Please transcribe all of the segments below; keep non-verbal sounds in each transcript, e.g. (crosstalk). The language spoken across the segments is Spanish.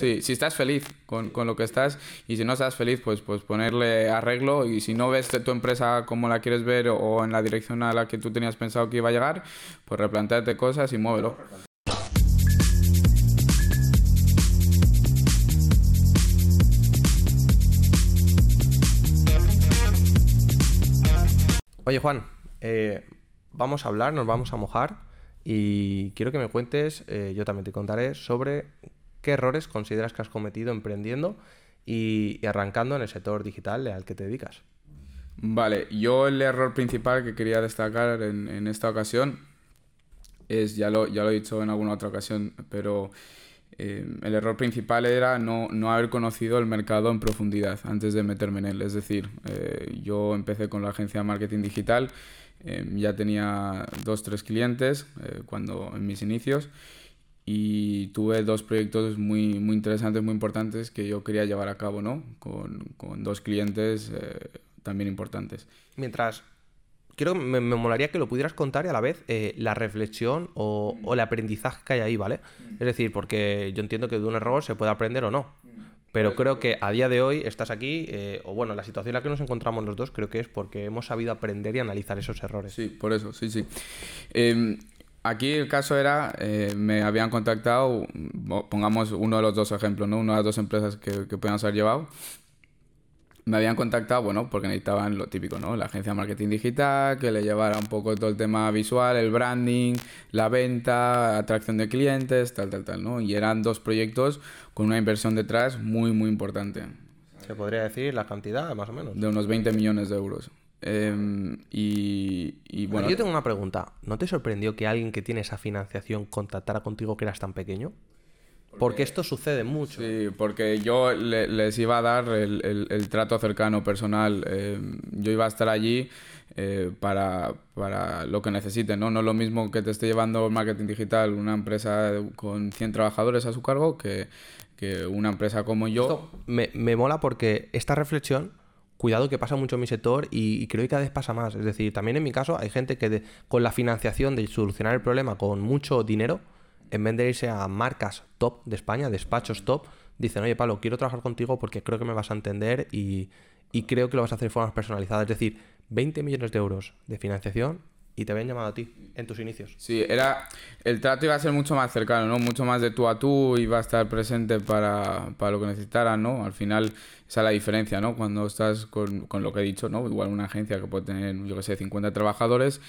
Sí, si estás feliz con, con, lo que estás y si no estás feliz, pues, pues ponerle arreglo y si no ves tu empresa como la quieres ver o en la dirección a la que tú tenías pensado que iba a llegar, pues replanteate cosas y muévelo. Oye Juan, eh, vamos a hablar, nos vamos a mojar y quiero que me cuentes, eh, yo también te contaré, sobre qué errores consideras que has cometido emprendiendo y, arrancando en el sector digital al que te dedicas. Vale, yo el error principal que quería destacar en, esta ocasión es, ya lo, ya lo he dicho en alguna otra ocasión, pero eh, el error principal era no, no, haber conocido el mercado en profundidad antes de meterme en él. Es decir, eh, yo empecé con la agencia de marketing digital, eh, ya tenía dos, tres clientes cuando en mis inicios y tuve dos proyectos muy, muy interesantes, muy importantes que yo quería llevar a cabo, ¿no? Con, con dos clientes también importantes. Mientras quiero, me, me, molaría que lo pudieras contar y a la vez eh, la reflexión o, o, el aprendizaje que hay ahí, ¿vale? Es decir, porque yo entiendo que de un error se puede aprender o no. Pero creo que a día de hoy estás aquí, eh, o bueno, la situación en la que nos encontramos los dos, creo que es porque hemos sabido aprender y analizar esos errores. Sí, por eso, sí, sí. Eh, aquí el caso era, eh, me habían contactado, pongamos uno de los dos ejemplos, ¿no? Una de las dos empresas que, que puedan ser llevado me habían contactado, bueno, porque necesitaban lo típico, ¿no? La agencia de marketing digital, que le llevara un poco todo el tema visual, el branding, la venta, atracción de clientes, tal, tal, tal, ¿no? Y eran dos proyectos con una inversión detrás muy, muy importante. ¿Se podría decir la cantidad, más o menos? De unos 20 millones de euros. Em, y, bueno. Yo tengo una pregunta. ¿No te sorprendió que alguien que tiene esa financiación contactara contigo que eras tan pequeño? Porque, esto sucede mucho. Sí, porque yo les iba a dar el, trato cercano, personal. Eh, yo iba a estar allí eh, para, para, lo que necesiten, ¿no? No es lo mismo que te esté llevando marketing digital una empresa con 100 trabajadores a su cargo que, que una empresa como yo. me, me, mola porque esta reflexión, cuidado que pasa mucho en mi sector y, creo que cada vez pasa más. Es decir, también en mi caso hay gente que con la financiación de solucionar el problema con mucho dinero en vez de irse a marcas top de España, despachos top, dicen, oye, Pablo, quiero trabajar contigo porque creo que me vas a entender y, y creo que lo vas a hacer de formas personalizadas. Es decir, 20 millones de euros de financiación y te habían llamado a ti en tus inicios. Sí, era el trato iba a ser mucho más cercano, ¿no? Mucho más de tú a tú, iba a estar presente para, para lo que necesitaran, ¿no? Al final esa es la diferencia, ¿no? Cuando estás con, con, lo que he dicho, ¿no? Igual una agencia que puede tener, yo que sé, 50 trabajadores,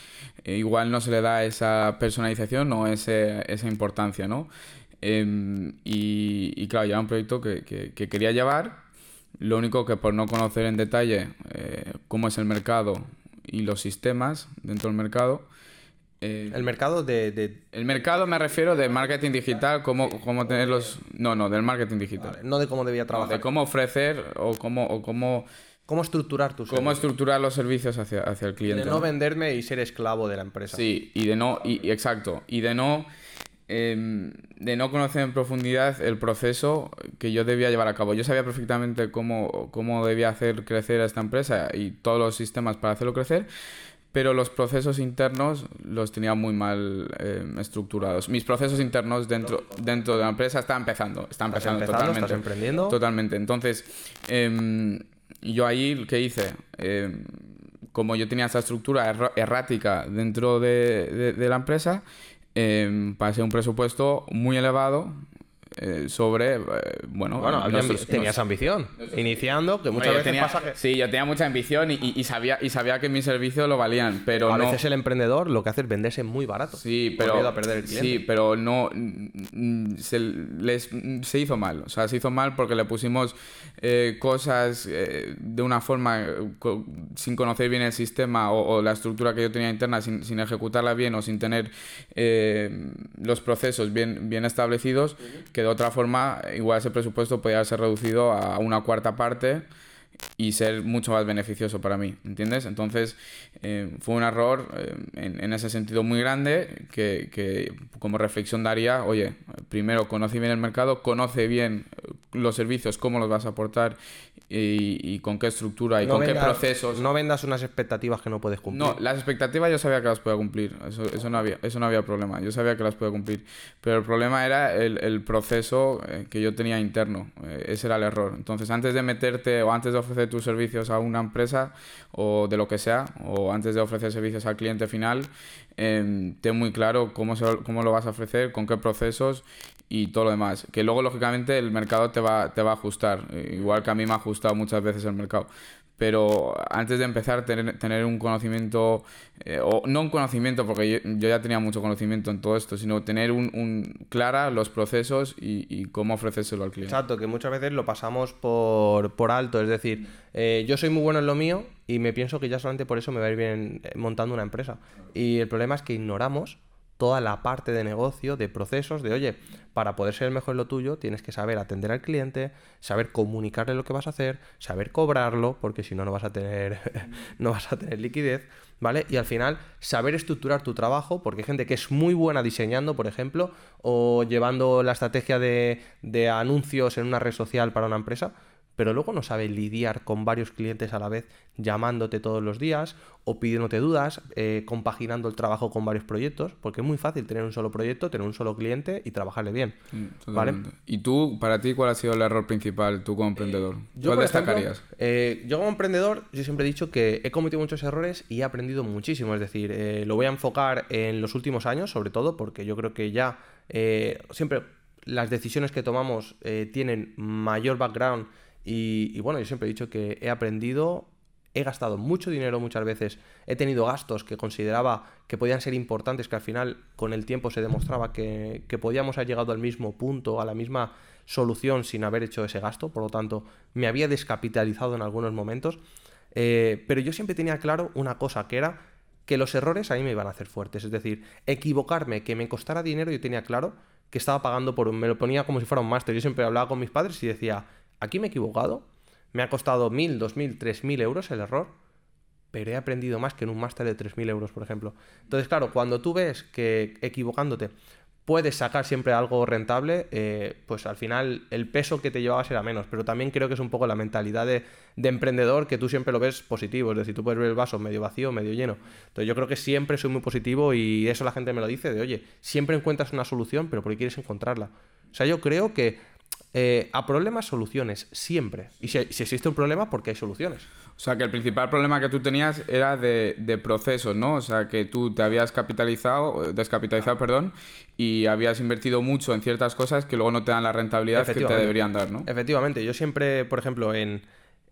eh, igual no se le da esa personalización o ese, esa importancia, ¿no? Eh, y, y, claro, ya era un proyecto que, que, que, quería llevar, lo único que por no conocer en detalle eh, cómo es el mercado y los sistemas dentro del mercado. Eh, el mercado de, El mercado me refiero de marketing digital, cómo, cómo tener los... No, no, del marketing digital. no de cómo debía trabajar. de cómo ofrecer o cómo... O cómo ¿Cómo estructurar tus Cómo estructurar los servicios hacia, hacia el cliente. De no, venderme y ser esclavo de la empresa. Sí, y de no... Y, exacto. Y de no... Em, de no conocer en profundidad el proceso que yo debía llevar a cabo. Yo sabía perfectamente cómo, cómo debía hacer crecer a esta empresa y todos los sistemas para hacerlo crecer, pero los procesos internos los tenía muy mal em, estructurados. Mis procesos internos dentro, dentro de la empresa están empezando, están empezando, totalmente. ¿Estás emprendiendo? Totalmente. Entonces, eh, yo ahí, ¿qué hice? como yo tenía esa estructura errática dentro de, de la empresa, eh, pasé un presupuesto muy elevado eh, sobre, eh, bueno... Bueno, tenías ambición, iniciando, que muchas veces pasa que... Sí, yo tenía mucha ambición y, y, sabía, y sabía que mis servicios lo valían, pero A veces el emprendedor lo que hace es venderse muy barato. Sí, pero... a perder el cliente. Sí, pero no... Se, les, se hizo mal, o sea, se hizo mal porque le pusimos eh, cosas de una forma sin conocer bien el sistema o, la estructura que yo tenía interna, sin, sin ejecutarla bien o sin tener los procesos bien, bien establecidos, que de otra forma igual ese presupuesto podría ser reducido a una cuarta parte y ser mucho más beneficioso para mí, ¿entiendes? Entonces eh, fue un error eh, en, ese sentido muy grande que, que, como reflexión daría, oye, primero conoce bien el mercado, conoce bien los servicios, cómo los vas a aportar y, con qué estructura y con qué procesos. No vendas unas expectativas que no puedes cumplir. No, las expectativas yo sabía que las podía cumplir, eso, eso, no, había, eso no había problema, yo sabía que las podía cumplir, pero el problema era el, el proceso eh, que yo tenía interno, eh, ese era el error. Entonces, antes de meterte o antes de ofrecer tus servicios a una empresa o de lo que sea, o antes de ofrecer servicios al cliente final, eh, ten muy claro cómo, se, cómo lo vas a ofrecer, con qué procesos y todo lo demás. Que luego, lógicamente, el mercado te va, te va a ajustar. Igual que a mí me ha ajustado muchas veces el mercado. Pero antes de empezar, tener, tener un conocimiento, eh, o no un conocimiento, porque yo, ya tenía mucho conocimiento en todo esto, sino tener un, un clara los procesos y, y, cómo ofrecérselo al cliente. Exacto, que muchas veces lo pasamos por, por alto. Es decir, eh, yo soy muy bueno en lo mío y me pienso que ya solamente por eso me va a ir bien eh, montando una empresa. Y el problema es que ignoramos toda la parte de negocio, de procesos, de oye, para poder ser el mejor en lo tuyo, tienes que saber atender al cliente, saber comunicarle lo que vas a hacer, saber cobrarlo, porque si no, no vas a tener, (laughs) no vas a tener liquidez, ¿vale? Y al final, saber estructurar tu trabajo, porque hay gente que es muy buena diseñando, por ejemplo, o llevando la estrategia de, de anuncios en una red social para una empresa, pero luego no sabe lidiar con varios clientes a la vez, llamándote todos los días o pidiéndote dudas, eh, compaginando el trabajo con varios proyectos, porque es muy fácil tener un solo proyecto, tener un solo cliente y trabajarle bien. Mm, ¿vale? ¿Y tú, para ti, cuál ha sido el error principal, tú como emprendedor? ¿Cuál destacarías? Eh, yo como emprendedor, yo siempre he dicho que he cometido muchos errores y he aprendido muchísimo, es decir, eh, lo voy a enfocar en los últimos años, sobre todo, porque yo creo que ya siempre las decisiones que tomamos tienen mayor background y, bueno, yo siempre he dicho que he aprendido, he gastado mucho dinero muchas veces, he tenido gastos que consideraba que podían ser importantes, que al final con el tiempo se demostraba que, podíamos haber llegado al mismo punto, a la misma solución sin haber hecho ese gasto, por lo tanto me había descapitalizado en algunos momentos, eh, pero yo siempre tenía claro una cosa, que era que los errores a mí me iban a hacer fuertes, es decir, equivocarme, que me costara dinero, yo tenía claro que estaba pagando por un, me lo ponía como si fuera un máster, yo siempre hablaba con mis padres y decía, aquí me he equivocado, me ha costado 1.000, 2.000, 3.000 euros el error, pero he aprendido más que en un máster de 3.000 euros, por ejemplo. Entonces, claro, cuando tú ves que equivocándote puedes sacar siempre algo rentable, eh, pues al final el peso que te llevaba será menos. Pero también creo que es un poco la mentalidad de, emprendedor que tú siempre lo ves positivo. Es decir, tú puedes ver el vaso medio vacío, medio lleno. Entonces yo creo que siempre soy muy positivo y eso la gente me lo dice, de oye, siempre encuentras una solución, pero porque quieres encontrarla. O sea, yo creo que eh, a problemas, soluciones, siempre. Y si, existe un problema, porque hay soluciones. O sea, que el principal problema que tú tenías era de, de procesos, ¿no? O sea, que tú te habías capitalizado, descapitalizado, perdón, y habías invertido mucho en ciertas cosas que luego no te dan la rentabilidad que te deberían dar, ¿no? Efectivamente. Yo siempre, por ejemplo, en,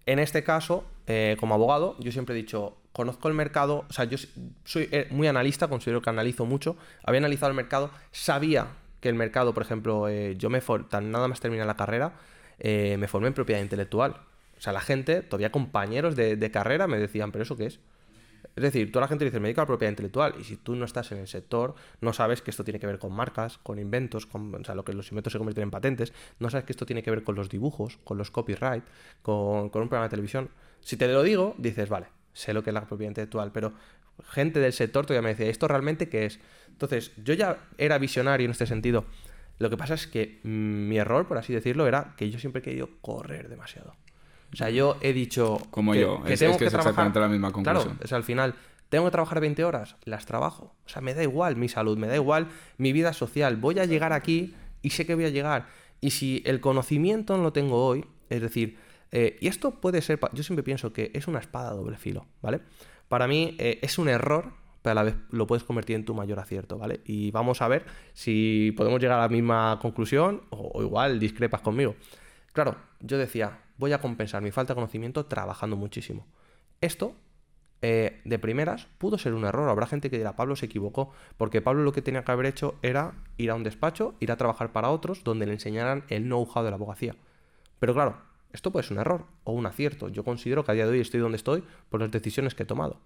en este caso, eh, como abogado, yo siempre he dicho, conozco el mercado, o sea, yo soy eh, muy analista, considero que analizo mucho, había analizado el mercado, sabía que el mercado, por ejemplo, eh, yo me tan nada más terminar la carrera, eh, me formé en propiedad intelectual. O sea, la gente, todavía compañeros de, carrera me decían, ¿pero eso qué es? Es decir, toda la gente dice, me dedico a la propiedad intelectual. Y si tú no estás en el sector, no sabes que esto tiene que ver con marcas, con inventos, con, o sea, lo que los inventos se convierten en patentes, no sabes que esto tiene que ver con los dibujos, con los copyright, con, con un programa de televisión. Si te lo digo, dices, vale, sé lo que es la propiedad intelectual, pero gente del sector todavía me decía, ¿esto realmente qué es? Entonces, yo ya era visionario en este sentido. Lo que pasa es que mm, mi error, por así decirlo, era que yo siempre he querido correr demasiado. O sea, yo he dicho. Como yo, es, que, es exactamente la misma conclusión. Claro, es al final, tengo que trabajar 20 horas, las trabajo. O sea, me da igual mi salud, me da igual mi vida social. Voy a llegar aquí y sé que voy a llegar. Y si el conocimiento no lo tengo hoy, es decir, eh, y esto puede ser, yo siempre pienso que es una espada doble filo, ¿vale? Para mí eh, es un error, pero a la vez lo puedes convertir en tu mayor acierto, ¿vale? Y vamos a ver si podemos llegar a la misma conclusión o, igual discrepas conmigo. Claro, yo decía, voy a compensar mi falta de conocimiento trabajando muchísimo. Esto, eh, de primeras, pudo ser un error. Habrá gente que dirá, Pablo se equivocó, porque Pablo lo que tenía que haber hecho era ir a un despacho, ir a trabajar para otros, donde le enseñaran el know-how de la abogacía. Pero claro, esto puede ser un error o un acierto. Yo considero que a día de hoy estoy donde estoy por las decisiones que he tomado.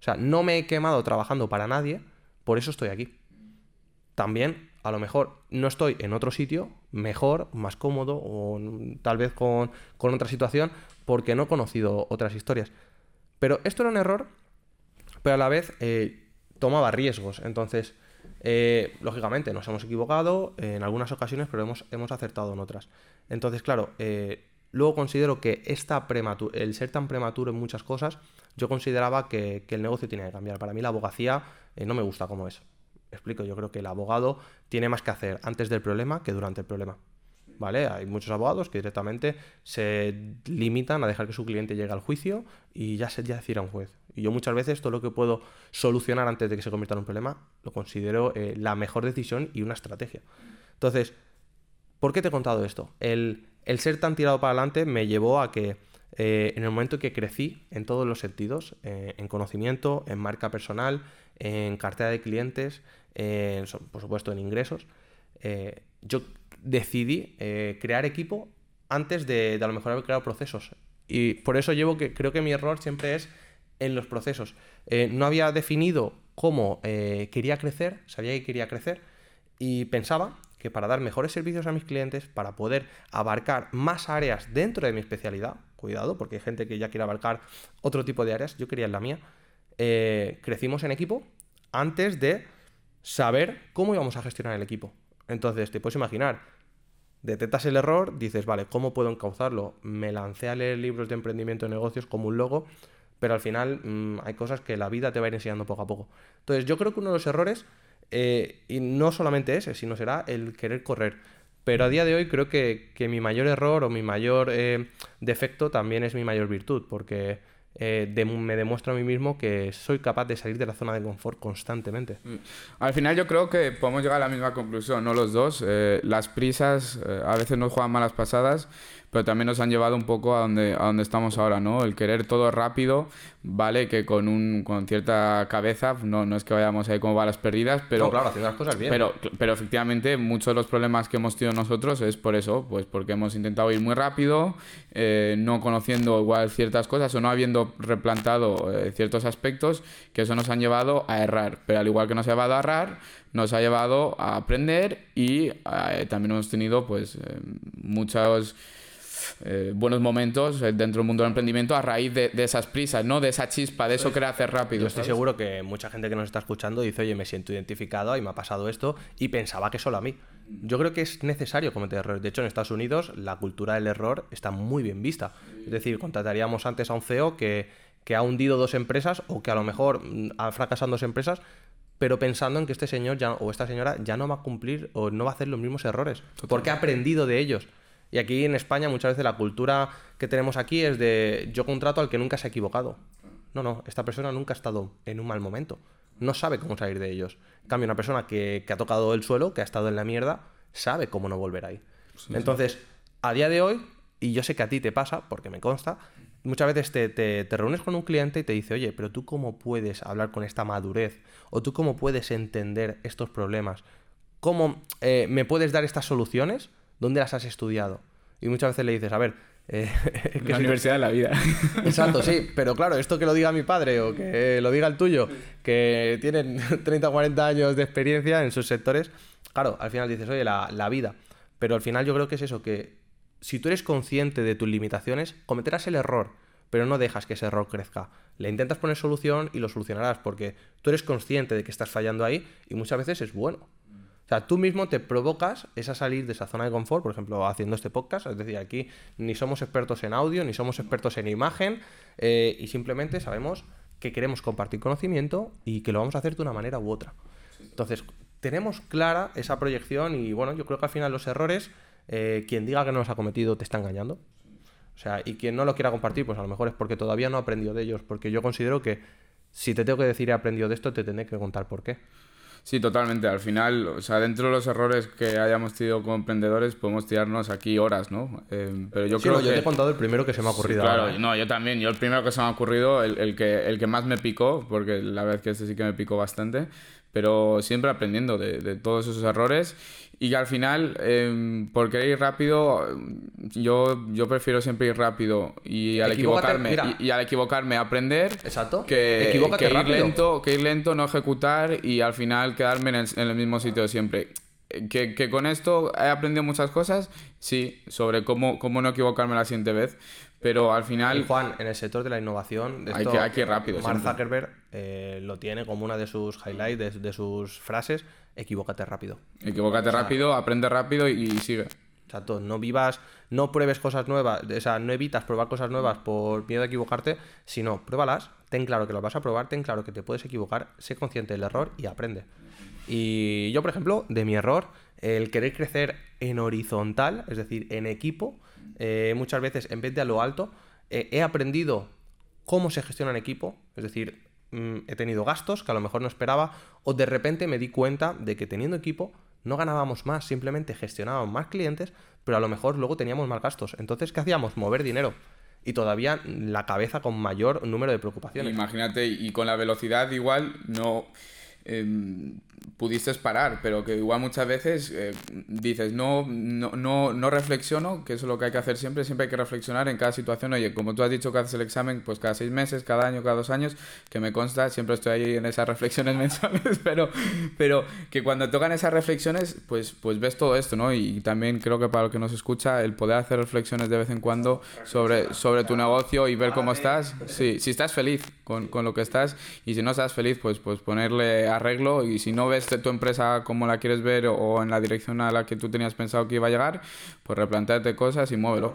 O sea, no me he quemado trabajando para nadie, por eso estoy aquí. También, a lo mejor, no estoy en otro sitio mejor, más cómodo o tal vez con, otra situación porque no he conocido otras historias. Pero esto era un error, pero a la vez eh, tomaba riesgos. Entonces, Eh, lógicamente, nos hemos equivocado en algunas ocasiones, pero hemos, hemos acertado en otras. Entonces, claro, eh, luego considero que esta el ser tan prematuro en muchas cosas, yo consideraba que, el negocio tiene que cambiar. Para mí la abogacía eh, no me gusta como es. Explico, yo creo que el abogado tiene más que hacer antes del problema que durante el problema. ¿vale? Hay muchos abogados que directamente se limitan a dejar que su cliente llegue al juicio y ya se ya decir a un juez. Y yo muchas veces todo lo que puedo solucionar antes de que se convierta en un problema lo considero eh, la mejor decisión y una estrategia. Entonces, ¿por qué te he contado esto? El, ser tan tirado para adelante me llevó a que eh, en el momento que crecí en todos los sentidos, eh, en conocimiento, en marca personal, en cartera de clientes, por supuesto en ingresos, yo decidí eh, crear equipo antes de, a lo mejor haber creado procesos. Y por eso llevo que creo que mi error siempre es en los procesos. Eh, no había definido cómo eh, quería crecer, sabía que quería crecer y pensaba que para dar mejores servicios a mis clientes, para poder abarcar más áreas dentro de mi especialidad, cuidado, porque hay gente que ya quiere abarcar otro tipo de áreas, yo quería la mía, crecimos en equipo antes de saber cómo íbamos a gestionar el equipo. Entonces, te puedes imaginar, detectas el error, dices, vale, ¿cómo puedo encauzarlo? Me lancé a leer libros de emprendimiento de negocios como un logo, pero al final mm, hay cosas que la vida te va a ir enseñando poco a poco. Entonces, yo creo que uno de los errores, eh, y no solamente ese, sino será el querer correr. Pero a día de hoy creo que, mi mayor error o mi mayor eh, defecto también es mi mayor virtud, porque eh, me demuestro a mí mismo que soy capaz de salir de la zona de confort constantemente. Mm. Al final yo creo que podemos llegar a la misma conclusión, ¿no? Los dos. Eh, las prisas eh, a veces nos juegan malas pasadas pero también nos han llevado un poco a donde, a donde estamos ahora, ¿no? El querer todo rápido, vale, que con, un, con cierta cabeza, no, no es que vayamos ahí como balas perdidas, pero... claro, haciendo las cosas bien. Pero, pero efectivamente, muchos de los problemas que hemos tenido nosotros es por eso, pues porque hemos intentado ir muy rápido, eh, no conociendo igual ciertas cosas o no habiendo replantado eh, ciertos aspectos, que eso nos han llevado a errar. Pero al igual que nos ha llevado a errar, nos ha llevado a aprender y eh, también hemos tenido pues muchos eh, buenos momentos eh, dentro del mundo del emprendimiento a raíz de, esas prisas, ¿no? De esa chispa, de eso pues, que hacer rápido. Yo estoy seguro que mucha gente que nos está escuchando dice, oye, me siento identificado y me ha pasado esto y pensaba que solo a mí. Yo creo que es necesario cometer errores. De hecho, en Estados Unidos la cultura del error está muy bien vista. Es decir, contrataríamos antes a un CEO que, que ha hundido dos empresas o que a lo mejor mm, ha fracasado dos empresas pero pensando en que este señor ya, o esta señora ya no va a cumplir o no va a hacer los mismos errores, porque ha aprendido de ellos. Y aquí en España muchas veces la cultura que tenemos aquí es de yo contrato al que nunca se ha equivocado. No, no, esta persona nunca ha estado en un mal momento. No sabe cómo salir de ellos. En cambio, una persona que, ha tocado el suelo, que ha estado en la mierda, sabe cómo no volver ahí. Entonces, a día de hoy, y yo sé que a ti te pasa, porque me consta, muchas veces te, te, reúnes con un cliente y te dice, oye, pero tú cómo puedes hablar con esta madurez, o tú cómo puedes entender estos problemas, cómo eh, me puedes dar estas soluciones ¿dónde las has estudiado? Y muchas veces le dices, a ver, eh, (laughs) la universidad de la vida. (laughs) Exacto, sí, pero claro, esto que lo diga mi padre o que lo diga el tuyo, que tienen 30 o 40 años de experiencia en sus sectores, claro, al final dices, oye, la, la vida. Pero al final yo creo que es eso, que si tú eres consciente de tus limitaciones, cometerás el error, pero no dejas que ese error crezca. Le intentas poner solución y lo solucionarás, porque tú eres consciente de que estás fallando ahí y muchas veces es bueno. O sea, tú mismo te provocas esa salir de esa zona de confort, por ejemplo, haciendo este podcast. Es decir, aquí ni somos expertos en audio, ni somos expertos en imagen, eh, y simplemente sabemos que queremos compartir conocimiento y que lo vamos a hacer de una manera u otra. Entonces, tenemos clara esa proyección y bueno, yo creo que al final los errores, eh, quien diga que no los ha cometido te está engañando. O sea, y quien no lo quiera compartir, pues a lo mejor es porque todavía no ha aprendido de ellos, porque yo considero que si te tengo que decir he aprendido de esto, te tendré que contar por qué. Sí, totalmente. Al final, o sea, dentro de los errores que hayamos tenido como emprendedores, podemos tirarnos aquí horas, ¿no? Eh, pero yo creo que... yo te he contado el primero que se me ha ocurrido. claro, no, yo también. Yo el primero que se me ha ocurrido, el, el, que, el que más me picó, porque la verdad que este sí que me picó bastante, pero siempre aprendiendo de, de todos esos errores y que al final, eh, por querer ir rápido, yo, yo prefiero siempre ir rápido y al equivocarme y, al equivocarme aprender Exacto. Que, ir lento, que ir lento, no ejecutar y al final quedarme en el, en el mismo sitio siempre. Que, que, con esto he aprendido muchas cosas, sí, sobre cómo, cómo no equivocarme la siguiente vez, Pero al final... Juan, en el sector de la innovación, hay, que, hay que ir rápido. Mark Zuckerberg eh, lo tiene como una de sus highlights, de, sus frases, equivócate rápido. Equivócate rápido, aprende rápido y, y sigue. Exacto, no vivas, no pruebes cosas nuevas, o sea, no evitas probar cosas nuevas por miedo a equivocarte, sino pruébalas, ten claro que lo vas a probar, ten claro que te puedes equivocar, sé consciente del error y aprende. Y yo, por ejemplo, de mi error, el querer crecer en horizontal, es decir, en equipo, eh, muchas veces en vez de a lo alto, eh, he aprendido cómo se gestiona en equipo, es decir, mm, he tenido gastos que a lo mejor no esperaba, o de repente me di cuenta de que teniendo equipo no ganábamos más, simplemente gestionábamos más clientes, pero a lo mejor luego teníamos más gastos. Entonces, ¿qué hacíamos? Mover dinero. Y todavía la cabeza con mayor número de preocupaciones. Imagínate, y con la velocidad igual no Em, pudiste parar, pero que igual muchas veces eh, dices, no, no, no, no, reflexiono, que eso es lo que hay que hacer siempre, siempre hay que reflexionar en cada situación. Oye, como tú has dicho que haces el examen, pues cada seis meses, cada año, cada dos años, que me consta, siempre estoy ahí en esas reflexiones (laughs) mensuales, pero, pero que cuando tocan esas reflexiones, pues, pues ves todo esto, ¿no? Y también creo que para lo que nos escucha, el poder hacer reflexiones de vez en cuando sobre, sobre tu negocio y ver cómo estás, sí, si estás feliz con, con lo que estás y si no estás feliz, pues, pues ponerle arreglo y si no ves tu empresa como la quieres ver o en la dirección a la que tú tenías pensado que iba a llegar, pues replanteate cosas y muévelo.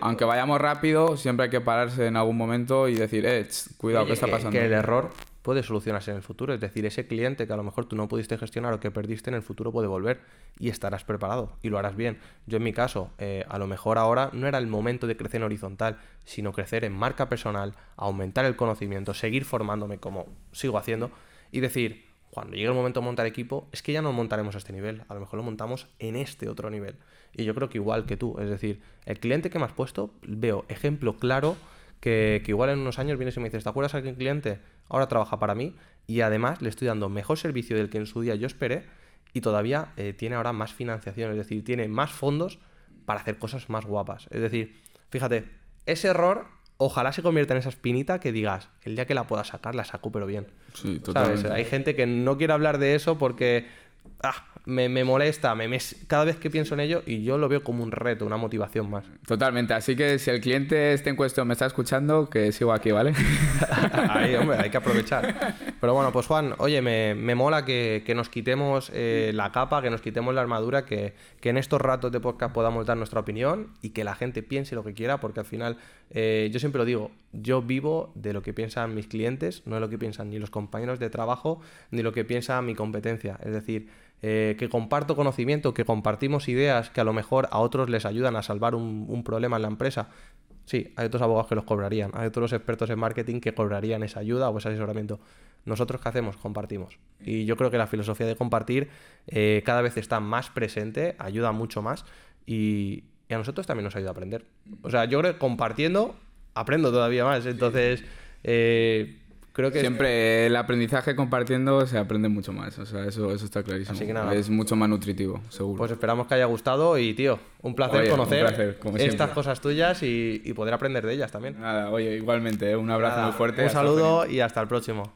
Aunque vayamos rápido, siempre hay que pararse en algún momento y decir, eh, cuidado, ¿qué está pasando? Que el error puede solucionarse en el futuro. Es decir, ese cliente que a lo mejor tú no pudiste gestionar o que perdiste en el futuro puede volver y estarás preparado y lo harás bien. Yo en mi caso, eh, a lo mejor ahora no era el momento de crecer en horizontal, sino crecer en marca personal, aumentar el conocimiento, seguir formándome como sigo haciendo y decir, cuando llegue el momento de montar equipo, es que ya no montaremos a este nivel, a lo mejor lo montamos en este otro nivel. Y yo creo que igual que tú, es decir, el cliente que me has puesto, veo ejemplo claro que, igual en unos años vienes y me dices, ¿te acuerdas aquel cliente? Ahora trabaja para mí y además le estoy dando mejor servicio del que en su día yo esperé y todavía eh, tiene ahora más financiación, es decir, tiene más fondos para hacer cosas más guapas. Es decir, fíjate, ese error ojalá se convierta en esa espinita que digas, el día que la pueda sacar, la saco, pero bien. Sí, totalmente. Hay gente que no quiere hablar de eso porque ah, me, molesta me, cada vez que pienso en ello y yo lo veo como un reto, una motivación más. Totalmente. Así que si el cliente este en cuestión me está escuchando, que sigo aquí, ¿vale? (laughs) Ahí, hombre, hay que aprovechar. (laughs) Pero bueno, pues Juan, oye, me, mola que, nos quitemos eh, la capa, que nos quitemos la armadura, que, que, en estos ratos de podcast podamos dar nuestra opinión y que la gente piense lo que quiera, porque al final, eh, yo siempre lo digo, yo vivo de lo que piensan mis clientes, no de lo que piensan ni los compañeros de trabajo, ni lo que piensa mi competencia. Es decir, eh, que comparto conocimiento, que compartimos ideas que a lo mejor a otros les ayudan a salvar un, problema en la empresa. Sí, hay otros abogados que los cobrarían, hay otros expertos en marketing que cobrarían esa ayuda o ese asesoramiento. Nosotros, ¿qué hacemos? Compartimos. Y yo creo que la filosofía de compartir eh, cada vez está más presente, ayuda mucho más y, a nosotros también nos ayuda a aprender. O sea, yo creo que compartiendo aprendo todavía más. Entonces, eh, creo que siempre el aprendizaje compartiendo se aprende mucho más, o sea, eso, eso está clarísimo. Así que nada, es mucho más nutritivo, seguro. Pues esperamos que haya gustado y tío, un placer conocer estas cosas tuyas y, poder aprender de ellas también. Nada, oye, igualmente, ¿eh? un abrazo muy fuerte. Un saludo y hasta el próximo.